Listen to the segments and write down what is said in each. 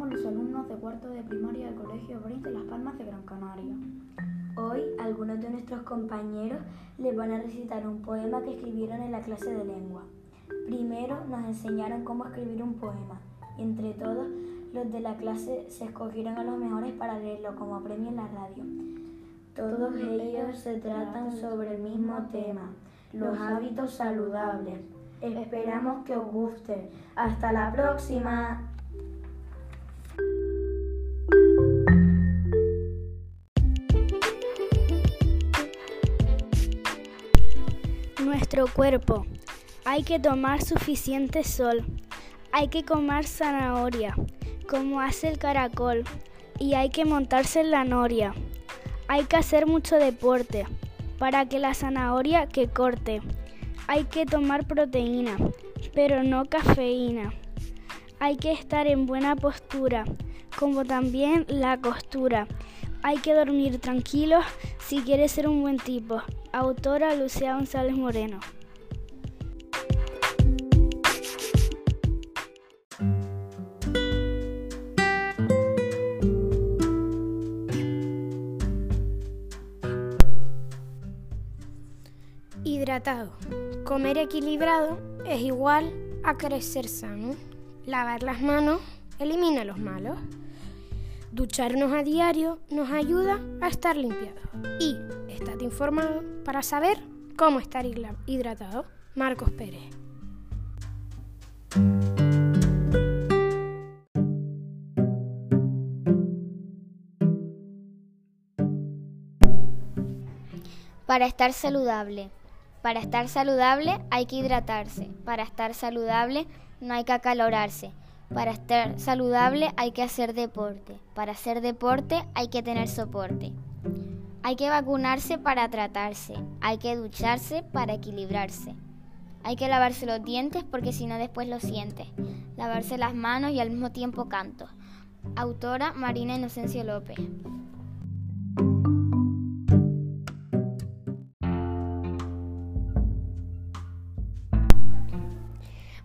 somos los alumnos de cuarto de primaria del Colegio Brin de Las Palmas de Gran Canaria. Hoy algunos de nuestros compañeros les van a recitar un poema que escribieron en la clase de lengua. Primero nos enseñaron cómo escribir un poema y entre todos los de la clase se escogieron a los mejores para leerlo como premio en la radio. Todos ellos se tratan sobre el mismo tema, los hábitos saludables. Esperamos que os guste. Hasta la próxima. Cuerpo. Hay que tomar suficiente sol. Hay que comer zanahoria, como hace el caracol. Y hay que montarse en la noria. Hay que hacer mucho deporte para que la zanahoria que corte. Hay que tomar proteína, pero no cafeína. Hay que estar en buena postura, como también la costura. Hay que dormir tranquilos si quieres ser un buen tipo. Autora Lucía González Moreno. Hidratado. Comer equilibrado es igual a crecer sano. Lavar las manos elimina los malos. Ducharnos a diario nos ayuda a estar limpiados. Y estate informado para saber cómo estar hidratado. Marcos Pérez. Para estar saludable. Para estar saludable hay que hidratarse. Para estar saludable no hay que acalorarse. Para estar saludable hay que hacer deporte. Para hacer deporte hay que tener soporte. Hay que vacunarse para tratarse. Hay que ducharse para equilibrarse. Hay que lavarse los dientes porque si no después lo sientes. Lavarse las manos y al mismo tiempo canto. Autora Marina Inocencio López.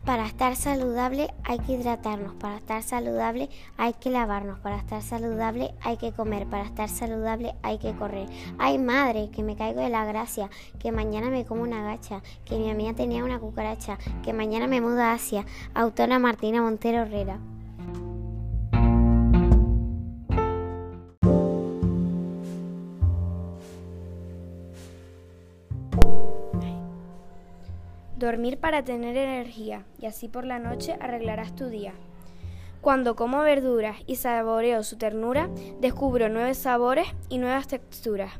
Para estar saludable hay que hidratarnos, para estar saludable hay que lavarnos, para estar saludable hay que comer, para estar saludable hay que correr. Ay madre, que me caigo de la gracia, que mañana me como una gacha, que mi amiga tenía una cucaracha, que mañana me mudo a Asia. Autora Martina Montero Herrera. Dormir para tener energía y así por la noche arreglarás tu día. Cuando como verduras y saboreo su ternura, descubro nuevos sabores y nuevas texturas.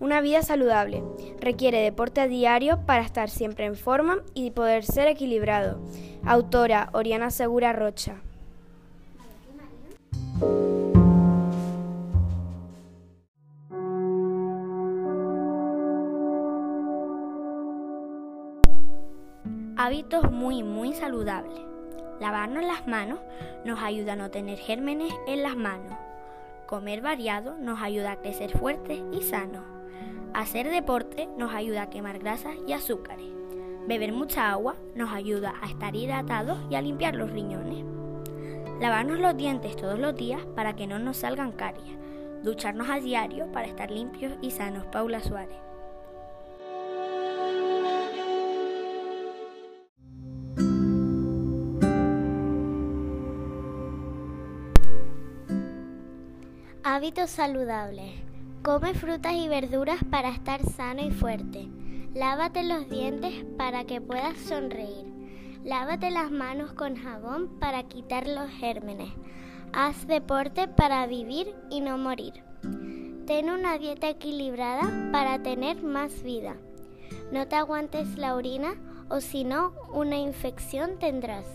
Una vida saludable requiere deporte diario para estar siempre en forma y poder ser equilibrado. Autora Oriana Segura Rocha. Muy muy saludables. Lavarnos las manos nos ayuda a no tener gérmenes en las manos. Comer variado nos ayuda a crecer fuertes y sanos. Hacer deporte nos ayuda a quemar grasas y azúcares. Beber mucha agua nos ayuda a estar hidratados y a limpiar los riñones. Lavarnos los dientes todos los días para que no nos salgan caries. Ducharnos a diario para estar limpios y sanos. Paula Suárez. Hábitos saludables. Come frutas y verduras para estar sano y fuerte. Lávate los dientes para que puedas sonreír. Lávate las manos con jabón para quitar los gérmenes. Haz deporte para vivir y no morir. Ten una dieta equilibrada para tener más vida. No te aguantes la orina o si no, una infección tendrás.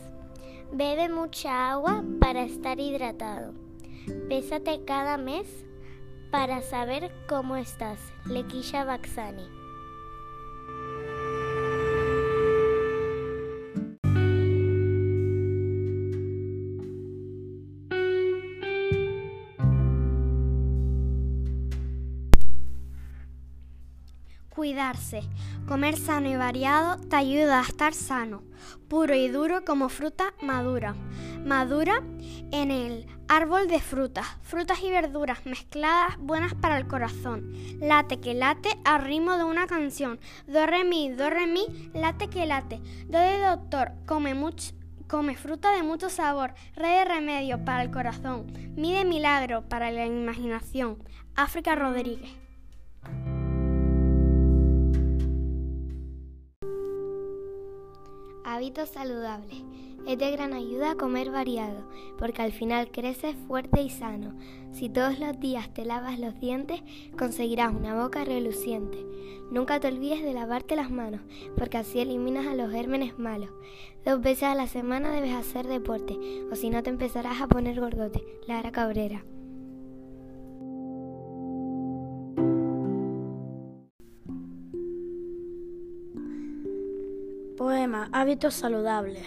Bebe mucha agua para estar hidratado. Pésate cada mes para saber cómo estás. Lequilla Baxani. Cuidarse. Comer sano y variado te ayuda a estar sano, puro y duro como fruta madura. Madura en el Árbol de frutas, frutas y verduras mezcladas buenas para el corazón. Late que late al ritmo de una canción. Do re mi, do re mi, late que late. Do de doctor, come mucho. Come fruta de mucho sabor, re de remedio para el corazón, mi de milagro para la imaginación. África Rodríguez. Hábitos saludables. Es de gran ayuda comer variado, porque al final creces fuerte y sano. Si todos los días te lavas los dientes, conseguirás una boca reluciente. Nunca te olvides de lavarte las manos, porque así eliminas a los gérmenes malos. Dos veces a la semana debes hacer deporte, o si no te empezarás a poner gordote. Lara Cabrera. Hábitos saludables.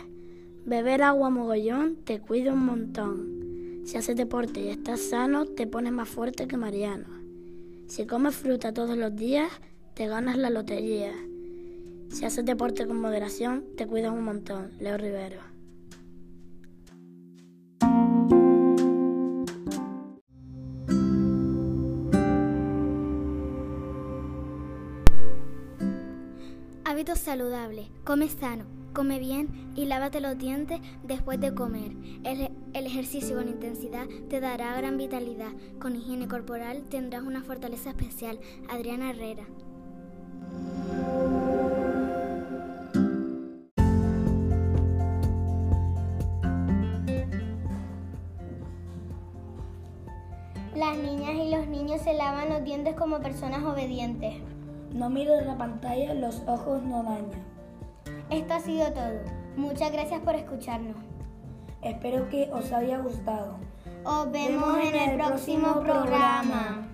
Beber agua mogollón te cuida un montón. Si haces deporte y estás sano, te pones más fuerte que Mariano. Si comes fruta todos los días, te ganas la lotería. Si haces deporte con moderación, te cuidas un montón. Leo Rivero. Hábitos saludables. Come sano, come bien y lávate los dientes después de comer. El, el, ejercicio con intensidad te dará gran vitalidad. Con higiene corporal tendrás una fortaleza especial. Adriana Herrera. Las niñas y los niños se lavan los dientes como personas obedientes. No mires la pantalla, los ojos no dañan. Esto ha sido todo. Muchas gracias por escucharnos. Espero que os haya gustado. Os vemos en el próximo programa.